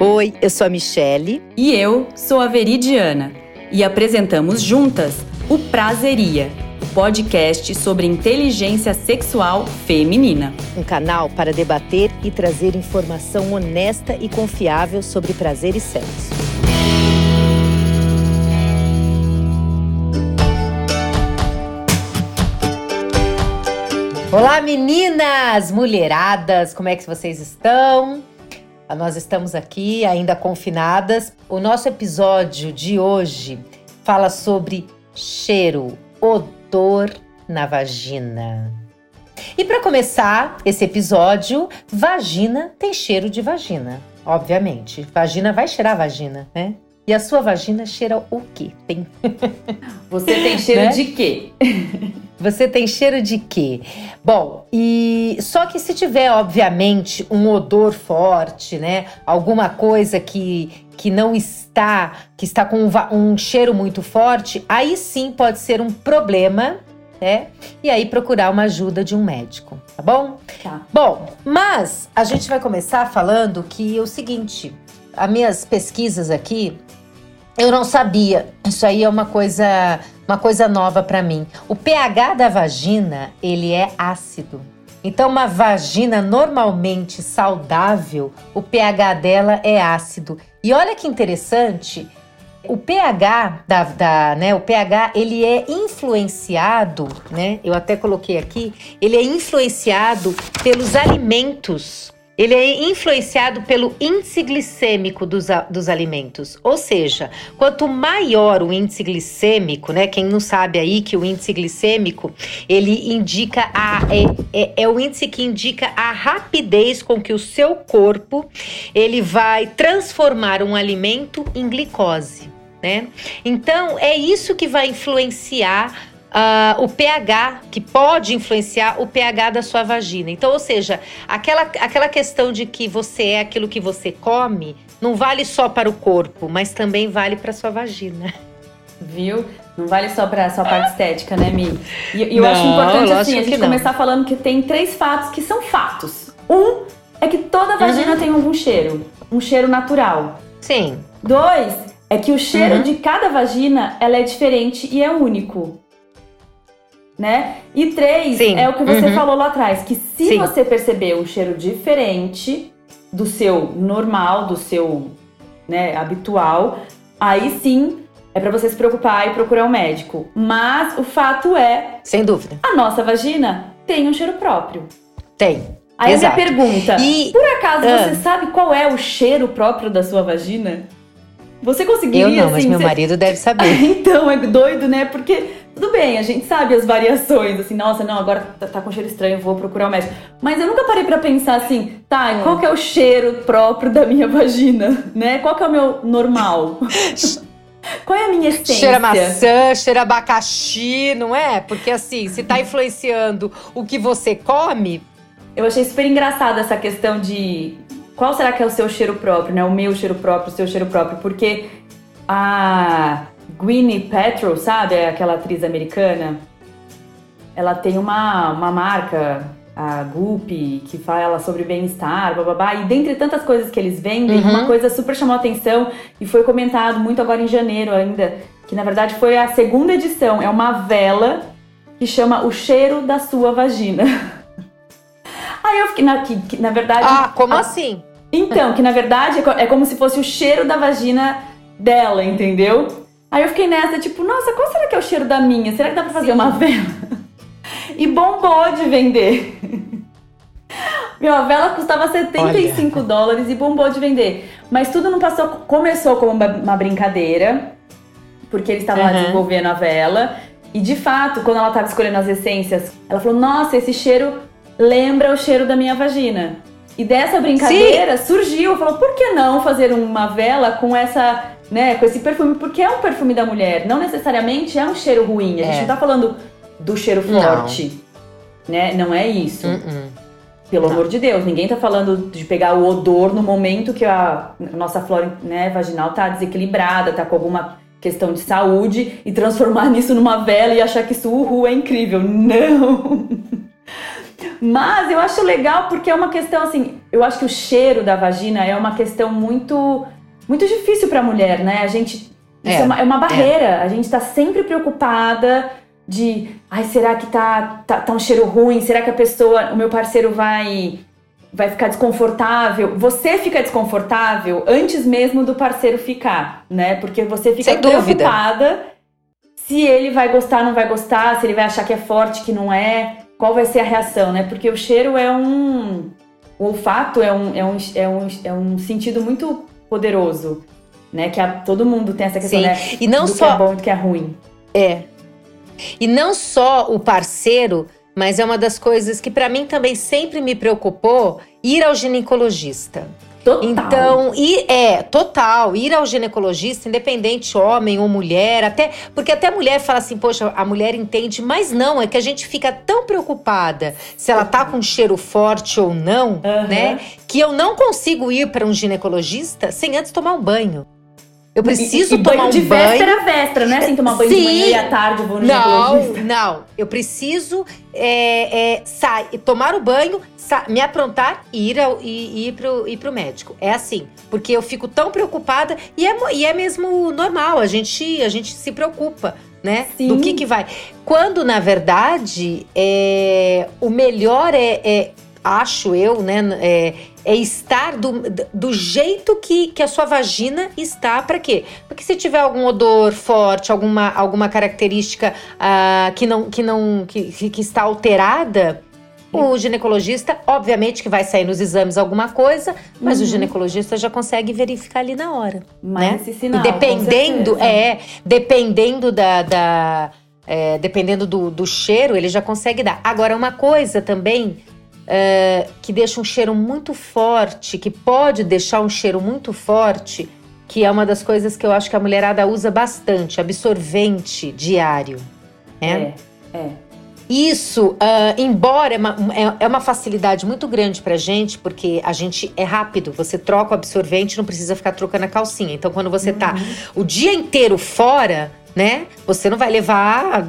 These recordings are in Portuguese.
Oi, eu sou a Michele. E eu sou a Veridiana. E apresentamos juntas o Prazeria, o podcast sobre inteligência sexual feminina. Um canal para debater e trazer informação honesta e confiável sobre prazer e sexo. Olá meninas, mulheradas, como é que vocês estão? Nós estamos aqui ainda confinadas. O nosso episódio de hoje fala sobre cheiro, odor na vagina. E para começar esse episódio, vagina tem cheiro de vagina, obviamente. Vagina vai cheirar vagina, né? E a sua vagina cheira o quê? Tem. Você tem cheiro né? de quê? Você tem cheiro de quê? Bom, e só que se tiver, obviamente, um odor forte, né? Alguma coisa que, que não está, que está com um, um cheiro muito forte, aí sim pode ser um problema, né? E aí procurar uma ajuda de um médico, tá bom? Tá. Bom, mas a gente vai começar falando que é o seguinte, as minhas pesquisas aqui eu não sabia. Isso aí é uma coisa, uma coisa nova para mim. O pH da vagina, ele é ácido. Então, uma vagina normalmente saudável, o pH dela é ácido. E olha que interessante, o pH da, da, né, o pH ele é influenciado, né? Eu até coloquei aqui, ele é influenciado pelos alimentos ele é influenciado pelo índice glicêmico dos, dos alimentos. Ou seja, quanto maior o índice glicêmico, né? Quem não sabe aí que o índice glicêmico ele indica a é, é, é o índice que indica a rapidez com que o seu corpo ele vai transformar um alimento em glicose. Né? Então é isso que vai influenciar Uh, o pH, que pode influenciar o pH da sua vagina. Então, ou seja, aquela, aquela questão de que você é aquilo que você come, não vale só para o corpo, mas também vale para sua vagina. Viu? Não vale só para a sua parte estética, né, Mi? E, e eu não, acho importante assim, a gente começar falando que tem três fatos que são fatos. Um é que toda vagina uhum. tem algum cheiro, um cheiro natural. Sim. Dois é que o cheiro uhum. de cada vagina ela é diferente e é único né? E três Sim. é o que você uhum. falou lá atrás, que se Sim. você perceber um cheiro diferente do seu normal, do seu né, habitual, aí sim é para você se preocupar e procurar um médico. Mas o fato é, sem dúvida, a nossa vagina tem um cheiro próprio. Tem. Aí Exato. a minha pergunta: e, por acaso uh, você sabe qual é o cheiro próprio da sua vagina? Você conseguiria? Eu não, assim, mas meu você... marido deve saber. então, é doido, né? Porque tudo bem, a gente sabe as variações, assim, nossa, não, agora tá, tá com cheiro estranho, vou procurar o um médico. Mas eu nunca parei para pensar assim, tá, hum. qual que é o cheiro próprio da minha vagina, né? Qual que é o meu normal? Qual é a minha essência? Cheira maçã, cheira abacaxi, não é? Porque assim, se tá influenciando o que você come. Eu achei super engraçado essa questão de qual será que é o seu cheiro próprio, né? O meu cheiro próprio, o seu cheiro próprio, porque a Gwyneth Paltrow, sabe? É aquela atriz americana. Ela tem uma, uma marca, a Goop, que fala sobre bem-estar, bababá. E dentre tantas coisas que eles vendem, uhum. uma coisa super chamou a atenção e foi comentado muito agora em janeiro ainda, que na verdade foi a segunda edição. É uma vela que chama O Cheiro da Sua Vagina. Aí eu fiquei, na, que, que, na verdade... Ah, como a, assim? Então, que na verdade é, é como se fosse o cheiro da vagina dela, entendeu? Aí eu fiquei nessa, tipo, nossa, qual será que é o cheiro da minha? Será que dá pra fazer Sim. uma vela? E bombou de vender. Meu, a vela custava 75 Olha. dólares e bombou de vender. Mas tudo não passou. Começou como uma, brincadeira, porque eles estavam uhum. lá desenvolvendo a vela. E de fato, quando ela estava escolhendo as essências, ela falou: Nossa, esse cheiro lembra o cheiro da minha vagina. E dessa brincadeira Sim. surgiu, falou: Por que não fazer uma vela com essa né, com esse perfume, porque é um perfume da mulher, não necessariamente é um cheiro ruim. A gente é. não tá falando do cheiro forte, não. né? Não é isso. Uh -uh. Pelo não. amor de Deus, ninguém tá falando de pegar o odor no momento que a nossa flora né, vaginal tá desequilibrada, tá com alguma questão de saúde e transformar nisso numa vela e achar que isso uhul, é incrível. Não! Mas eu acho legal porque é uma questão assim, eu acho que o cheiro da vagina é uma questão muito muito difícil para a mulher, né? A gente é, é, uma, é uma barreira. É. A gente está sempre preocupada de, ai, será que tá, tá, tá um cheiro ruim? Será que a pessoa, o meu parceiro vai vai ficar desconfortável. Você fica desconfortável antes mesmo do parceiro ficar, né? Porque você fica Sem preocupada dúvida. se ele vai gostar, não vai gostar, se ele vai achar que é forte, que não é, qual vai ser a reação, né? Porque o cheiro é um. O olfato é um, é um, é um, é um sentido muito poderoso, né? Que a, todo mundo tem essa questão, Sim. né? E não do só que é bom e do que é ruim. É. E não só o parceiro mas é uma das coisas que para mim também sempre me preocupou ir ao ginecologista. Total. Então, e é total, ir ao ginecologista, independente homem ou mulher, até porque até a mulher fala assim, poxa, a mulher entende, mas não, é que a gente fica tão preocupada se ela tá com cheiro forte ou não, uhum. né? Que eu não consigo ir para um ginecologista sem antes tomar um banho. Eu preciso e, e tomar banho um de banho. véspera a véspera, né? Sem tomar banho Sim. de manhã e à tarde vou no Não, não. Eu preciso é, é, sai, tomar o banho, me aprontar e ir, ao, e, ir, pro, ir pro médico. É assim. Porque eu fico tão preocupada e é, e é mesmo normal. A gente, a gente se preocupa. Né? Sim. Do que que vai. Quando, na verdade, é, o melhor é, é acho eu, né? É, é estar do, do jeito que, que a sua vagina está. Para quê? Porque se tiver algum odor forte, alguma, alguma característica uh, que, não, que, não, que, que está alterada, o ginecologista, obviamente, que vai sair nos exames alguma coisa, mas uhum. o ginecologista já consegue verificar ali na hora. Mas né? sinal, e dependendo, é, dependendo da. da é, dependendo do, do cheiro, ele já consegue dar. Agora, uma coisa também uh, que deixa um cheiro muito forte, que pode deixar um cheiro muito forte, que é uma das coisas que eu acho que a mulherada usa bastante, absorvente diário. Né? É, é. Isso, uh, embora é uma, é, é uma, facilidade muito grande pra gente, porque a gente é rápido, você troca o absorvente, não precisa ficar trocando a calcinha. Então, quando você tá uhum. tá o dia inteiro fora, né, você não vai levar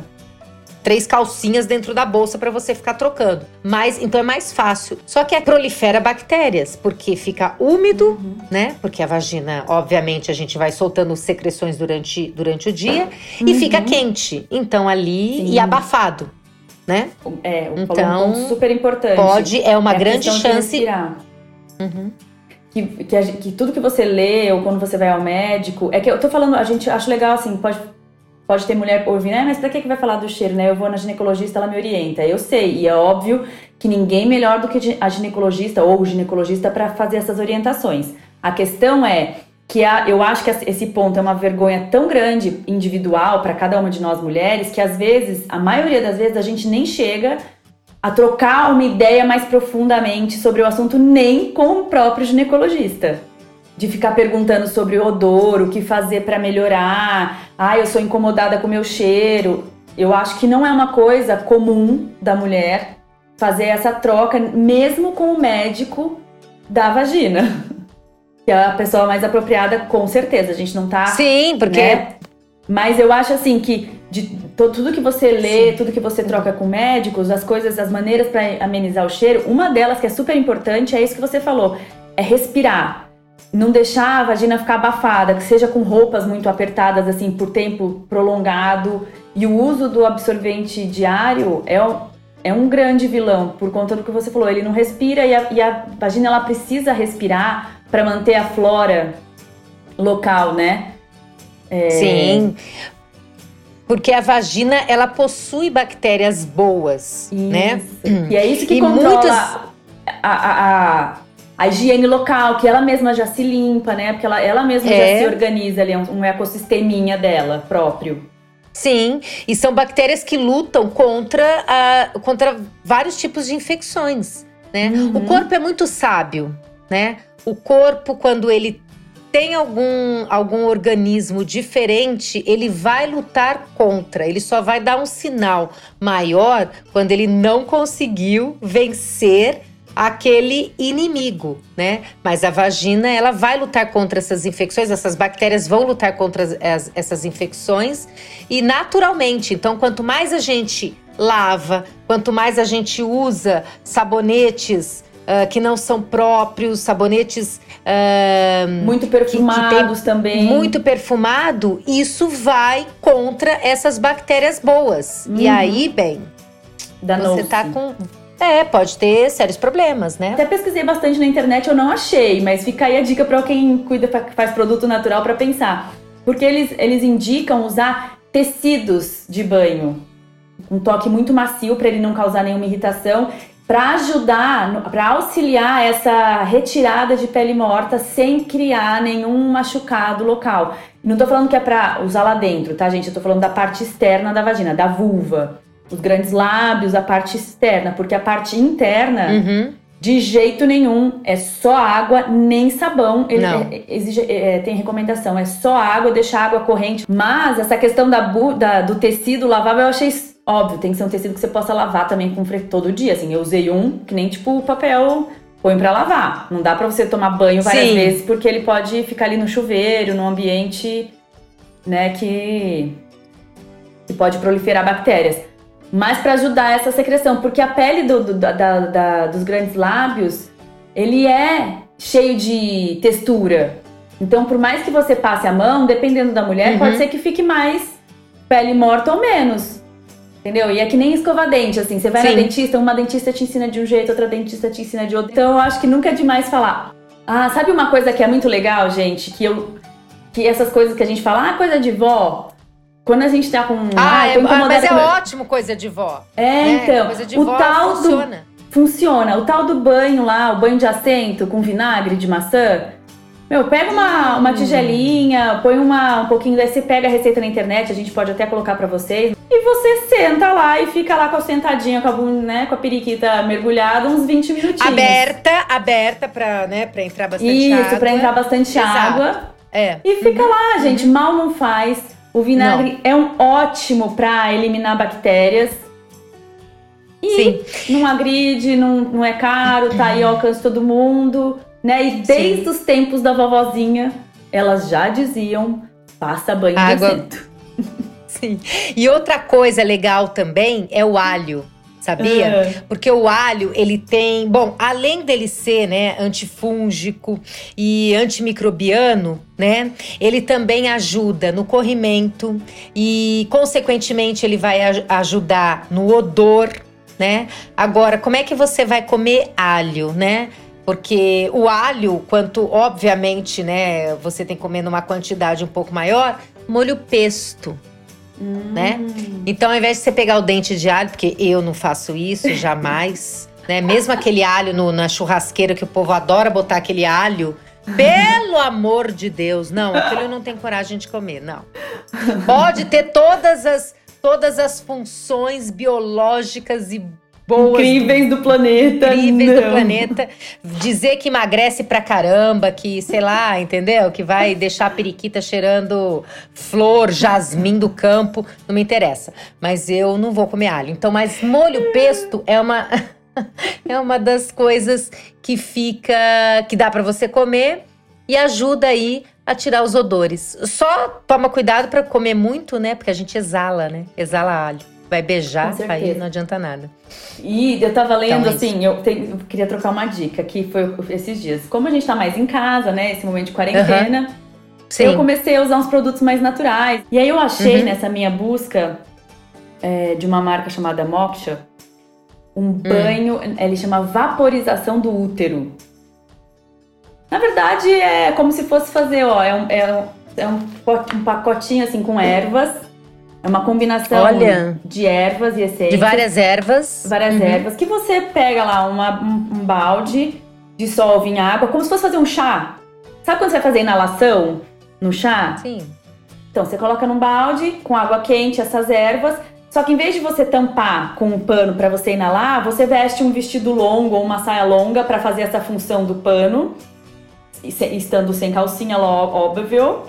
três calcinhas dentro da bolsa para você ficar trocando. Mas então é mais fácil. Só que é prolifera bactérias, porque fica úmido, uhum. né? Porque a vagina, obviamente, a gente vai soltando secreções durante, durante o dia uhum. e fica quente. Então ali Sim. e abafado. Né? É, um então, um super importante. Pode, é uma é grande chance. Uhum. Que, que, que, tudo que você lê ou quando você vai ao médico. É que eu tô falando, a gente acha legal assim, pode Pode ter mulher ouvindo, ah, mas pra que, que vai falar do cheiro, né? Eu vou na ginecologista, ela me orienta. Eu sei, e é óbvio que ninguém melhor do que a ginecologista ou o ginecologista para fazer essas orientações. A questão é que a, eu acho que esse ponto é uma vergonha tão grande individual para cada uma de nós mulheres que às vezes, a maioria das vezes, a gente nem chega a trocar uma ideia mais profundamente sobre o assunto nem com o próprio ginecologista de ficar perguntando sobre o odor, o que fazer para melhorar. Ah, eu sou incomodada com o meu cheiro. Eu acho que não é uma coisa comum da mulher fazer essa troca, mesmo com o médico da vagina. Que é a pessoa mais apropriada, com certeza. A gente não tá. Sim, porque. Né? Mas eu acho assim que de tudo que você lê, Sim. tudo que você troca com médicos, as coisas, as maneiras para amenizar o cheiro, uma delas que é super importante é isso que você falou: é respirar não deixar a vagina ficar abafada, que seja com roupas muito apertadas assim por tempo prolongado. E o uso do absorvente diário é um, é um grande vilão por conta do que você falou. Ele não respira e a, e a vagina ela precisa respirar para manter a flora local, né? É... Sim. Porque a vagina ela possui bactérias boas, né? isso. né? E é isso que e controla muitas... a, a, a a higiene local, que ela mesma já se limpa, né? Porque ela, ela mesma é. já se organiza ali, é um, um ecossisteminha dela próprio. Sim, e são bactérias que lutam contra, a, contra vários tipos de infecções, né? Uhum. O corpo é muito sábio, né? O corpo, quando ele tem algum, algum organismo diferente, ele vai lutar contra. Ele só vai dar um sinal maior quando ele não conseguiu vencer aquele inimigo, né? Mas a vagina, ela vai lutar contra essas infecções, essas bactérias vão lutar contra as, essas infecções e naturalmente. Então, quanto mais a gente lava. Quanto mais a gente usa sabonetes uh, que não são próprios, sabonetes uh, muito perfumados que, que também. Muito perfumado, isso vai contra essas bactérias boas. Uhum. E aí, bem, você tá com é, pode ter sérios problemas, né? Até pesquisei bastante na internet, eu não achei, mas fica aí a dica para quem cuida, faz produto natural para pensar. Porque eles, eles indicam usar tecidos de banho. Um toque muito macio para ele não causar nenhuma irritação para ajudar, para auxiliar essa retirada de pele morta sem criar nenhum machucado local. Não tô falando que é para usar lá dentro, tá, gente? Eu tô falando da parte externa da vagina, da vulva. Os grandes lábios, a parte externa, porque a parte interna, uhum. de jeito nenhum, é só água, nem sabão. Ele é, exige, é, tem recomendação, é só água, deixa a água corrente. Mas essa questão da, da do tecido lavável eu achei Óbvio, tem que ser um tecido que você possa lavar também com todo dia. Assim, eu usei um que nem tipo papel põe para lavar. Não dá para você tomar banho várias Sim. vezes porque ele pode ficar ali no chuveiro, num ambiente, né, que, que pode proliferar bactérias. Mas para ajudar essa secreção, porque a pele do, do da, da, dos grandes lábios, ele é cheio de textura. Então, por mais que você passe a mão, dependendo da mulher, uhum. pode ser que fique mais pele morta ou menos. Entendeu? E é que nem escova-dente, assim. Você vai Sim. na dentista, uma dentista te ensina de um jeito, outra dentista te ensina de outro. Então eu acho que nunca é demais falar. Ah, sabe uma coisa que é muito legal, gente? Que eu. Que essas coisas que a gente fala, ah, coisa de vó. Quando a gente tá com. Ah, ah é, mas é com... ótimo coisa de vó. É, né? então. Coisa de o vó tal funciona. Do, funciona. O tal do banho lá, o banho de assento com vinagre de maçã. Meu, pega uma, uma tigelinha, põe uma, um pouquinho, você pega a receita na internet, a gente pode até colocar para vocês. E você senta lá e fica lá com a sentadinha, com a, né, com a periquita mergulhada, uns 20 minutinhos. Aberta, aberta pra, né, pra entrar bastante Isso, água. Isso, pra entrar bastante Exato. água. É. E fica uhum. lá, gente, uhum. mal não faz. O vinagre não. é um ótimo para eliminar bactérias. E Sim. não agride, não, não é caro, tá aí ao alcance todo mundo. Né? E desde Sim. os tempos da vovozinha, elas já diziam: passa banho Água. Sim. E outra coisa legal também é o alho sabia? É. Porque o alho, ele tem, bom, além dele ser, né, antifúngico e antimicrobiano, né? Ele também ajuda no corrimento e consequentemente ele vai ajudar no odor, né? Agora, como é que você vai comer alho, né? Porque o alho, quanto obviamente, né, você tem que comer numa quantidade um pouco maior, molho pesto. Hum. Né? Então, ao invés de você pegar o dente de alho, porque eu não faço isso jamais, né? Mesmo aquele alho no, na churrasqueira que o povo adora botar aquele alho, pelo amor de Deus, não, aquilo eu não tenho coragem de comer, não. Pode ter todas as todas as funções biológicas e boas. Incríveis do, do planeta. Incríveis não. do planeta. Dizer que emagrece pra caramba, que, sei lá, entendeu? Que vai deixar a periquita cheirando flor, jasmim do campo. Não me interessa. Mas eu não vou comer alho. Então, mas molho pesto é uma. é uma das coisas que fica. que dá para você comer e ajuda aí a tirar os odores. Só toma cuidado para comer muito, né? Porque a gente exala, né? Exala alho vai beijar, aí não adianta nada. E eu tava lendo então, é assim, eu, te, eu, queria trocar uma dica que foi esses dias. Como a gente tá mais em casa, né, esse momento de quarentena, uhum. eu comecei a usar uns produtos mais naturais. E aí eu achei uhum. nessa minha busca é, de uma marca chamada Moksha um hum. banho, ele chama vaporização do útero. Na verdade, é como se fosse fazer, ó, é um, é um, é um pacotinho assim com ervas é uma combinação Olha, de ervas e essências. De várias ervas. Várias uhum. ervas. Que você pega lá uma, um, um, balde, dissolve em água, como se fosse fazer um chá. Sabe quando você vai fazer inalação no chá? Sim. Então, você coloca num balde com água quente essas ervas. Só que em vez de você tampar com um pano para você inalar, você veste um vestido longo ou uma saia longa para fazer essa função do pano, estando sem calcinha, óbvio.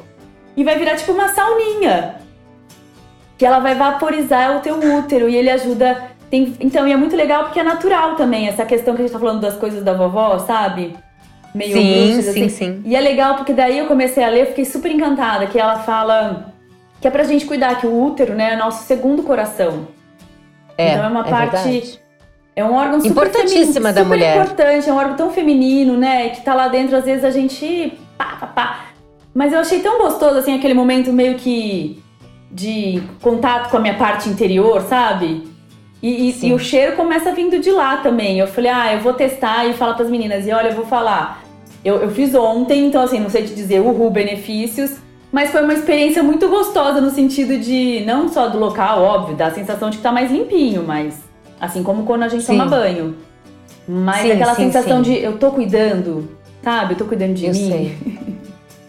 E vai virar tipo uma sauninha que ela vai vaporizar o teu útero e ele ajuda. Tem, então, e é muito legal porque é natural também, essa questão que a gente tá falando das coisas da vovó, sabe? Meio sim, bruxas, sim, assim. sim. E é legal porque daí eu comecei a ler, fiquei super encantada, que ela fala que é pra gente cuidar que o útero, né, é nosso segundo coração. É, então é uma é parte. verdade. É um órgão super Importantíssima da super mulher. importante, é um órgão tão feminino, né? Que tá lá dentro, às vezes a gente. Pá, pá, pá. Mas eu achei tão gostoso, assim, aquele momento meio que de contato com a minha parte interior, sabe? E, e- e o cheiro começa vindo de lá também. Eu falei, ah, eu vou testar e falar pras meninas. E olha, eu vou falar. Eu, eu fiz ontem, então assim, não sei te dizer uhul, benefícios. Mas foi uma experiência muito gostosa no sentido de, não só do local, óbvio, da sensação de que tá mais limpinho, mas assim como quando a gente Sim. toma banho. Mas Sim, aquela sim, sensação de eu tô cuidando, sabe? Eu tô cuidando de Eu mim. sei.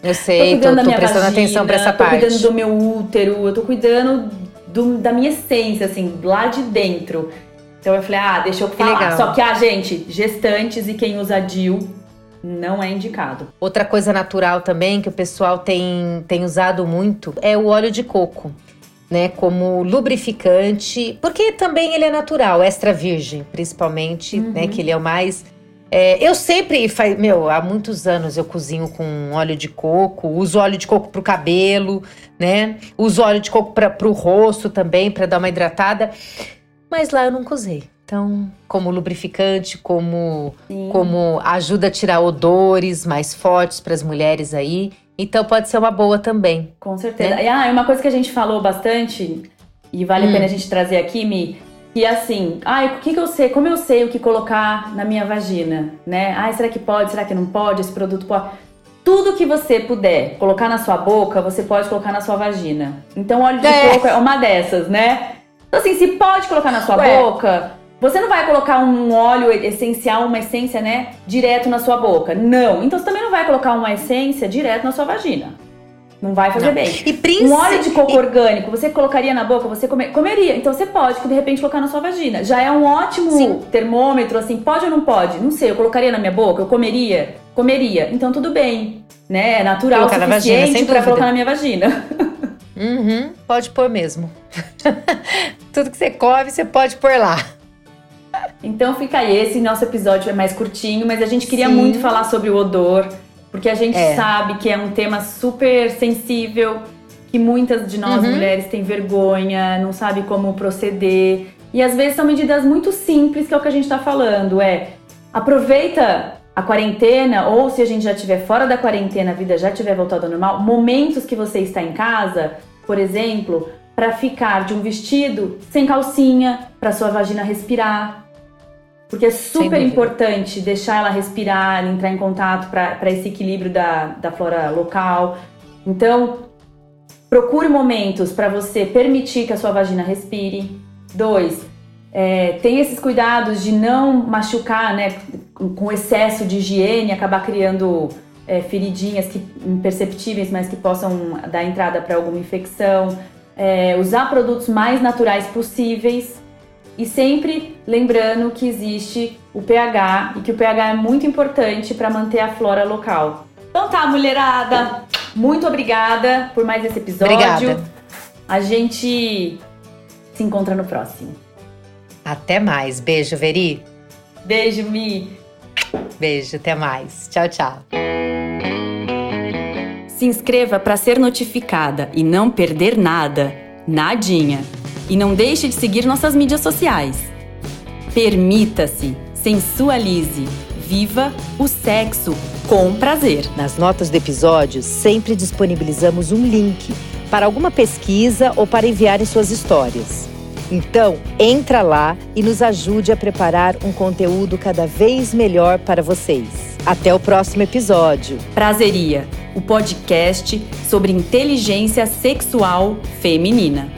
Eu Tô sei, tô, cuidando da tô minha prestando vagina, atenção pra essa tô parte. cuidando do meu útero, eu tô cuidando do- da minha essência, assim, lá de dentro. Então eu falei, ah, deixa eu falar. legal. Só que, ah, gente, gestantes e quem usa DIU não é indicado. Outra coisa natural também que o pessoal tem, tem usado muito é o óleo de coco, né? Como lubrificante, porque também ele é natural, extra virgem, principalmente, né? Que ele é o mais. É, eu sempre, fa- meu, há muitos anos eu cozinho com óleo de coco, uso óleo de coco pro cabelo, né? Uso óleo de coco para pro rosto também, para dar uma hidratada. Mas lá eu nunca usei. Então, como lubrificante, como Sim. como ajuda a tirar odores mais fortes para as mulheres aí. Então pode ser uma boa também. Com certeza. E, ah, e uma coisa que a gente falou bastante, e vale Hum. a pena a gente trazer aqui, Mi, é assim, ai, o que, que eu sei, como eu sei o que colocar na minha vagina, né? Ai, será que pode, será que não pode, esse produto pode. Tudo que você puder colocar na sua boca, você pode colocar na sua vagina. Então, óleo de É. coco é uma dessas, né? Então, assim, se pode colocar na sua Ué. boca, você não vai colocar um óleo essencial, uma essência, né, direto na sua boca. Não. Então, você também não vai colocar uma essência direto na sua vagina. Não vai fazer Não. bem. E Um principalmente óleo de coco orgânico, você colocaria na boca, você come- comeria. Então você pode, de repente, colocar na sua vagina. Já é um ótimo Sim. termômetro, assim, pode ou não pode? Não sei, eu colocaria na minha boca, eu comeria? Comeria. Então tudo bem. Né? É natural o Colocar vagina, suficiente dúvida. colocar na minha vagina. Uhum, pode pôr mesmo. Tudo que você come, você pode pôr lá. Então fica aí, esse nosso episódio é mais curtinho, mas a gente queria Sim. muito falar sobre o odor, porque a gente É. sabe que é um tema super sensível, que muitas de nós Uhum. mulheres têm vergonha, não sabe como proceder. E às vezes são medidas muito simples, que é o que a gente tá falando, é aproveita a quarentena, ou se a gente já estiver fora da quarentena, a vida já tiver voltado ao normal, momentos que você está em casa, por exemplo, para ficar de um vestido sem calcinha, para sua vagina respirar. Porque é super importante deixar ela respirar, entrar em contato para esse equilíbrio da, da flora local. Então, procure momentos para você permitir que a sua vagina respire. Dois, é, tem esses cuidados de não machucar, né, com com excesso de higiene, acabar criando é, feridinhas que, imperceptíveis, mas que possam dar entrada para alguma infecção. É, usar produtos mais naturais possíveis e sempre lembrando que existe o pH e que o pH é muito importante para manter a flora local. Então tá, mulherada, muito obrigada por mais esse episódio. Obrigada. A gente se encontra no próximo. Até mais. Beijo, Veri. Beijo, Mi. Beijo, até mais. Tchau, tchau. Se inscreva para ser notificada e não perder nada, nadinha. E não deixe de seguir nossas mídias sociais. Permita-se, sensualize, viva o sexo com prazer. Nas notas do episódio, sempre disponibilizamos um link para alguma pesquisa ou para enviarem suas histórias. Então, entra lá e nos ajude a preparar um conteúdo cada vez melhor para vocês. Até o próximo episódio. Prazeria, o podcast sobre inteligência sexual feminina.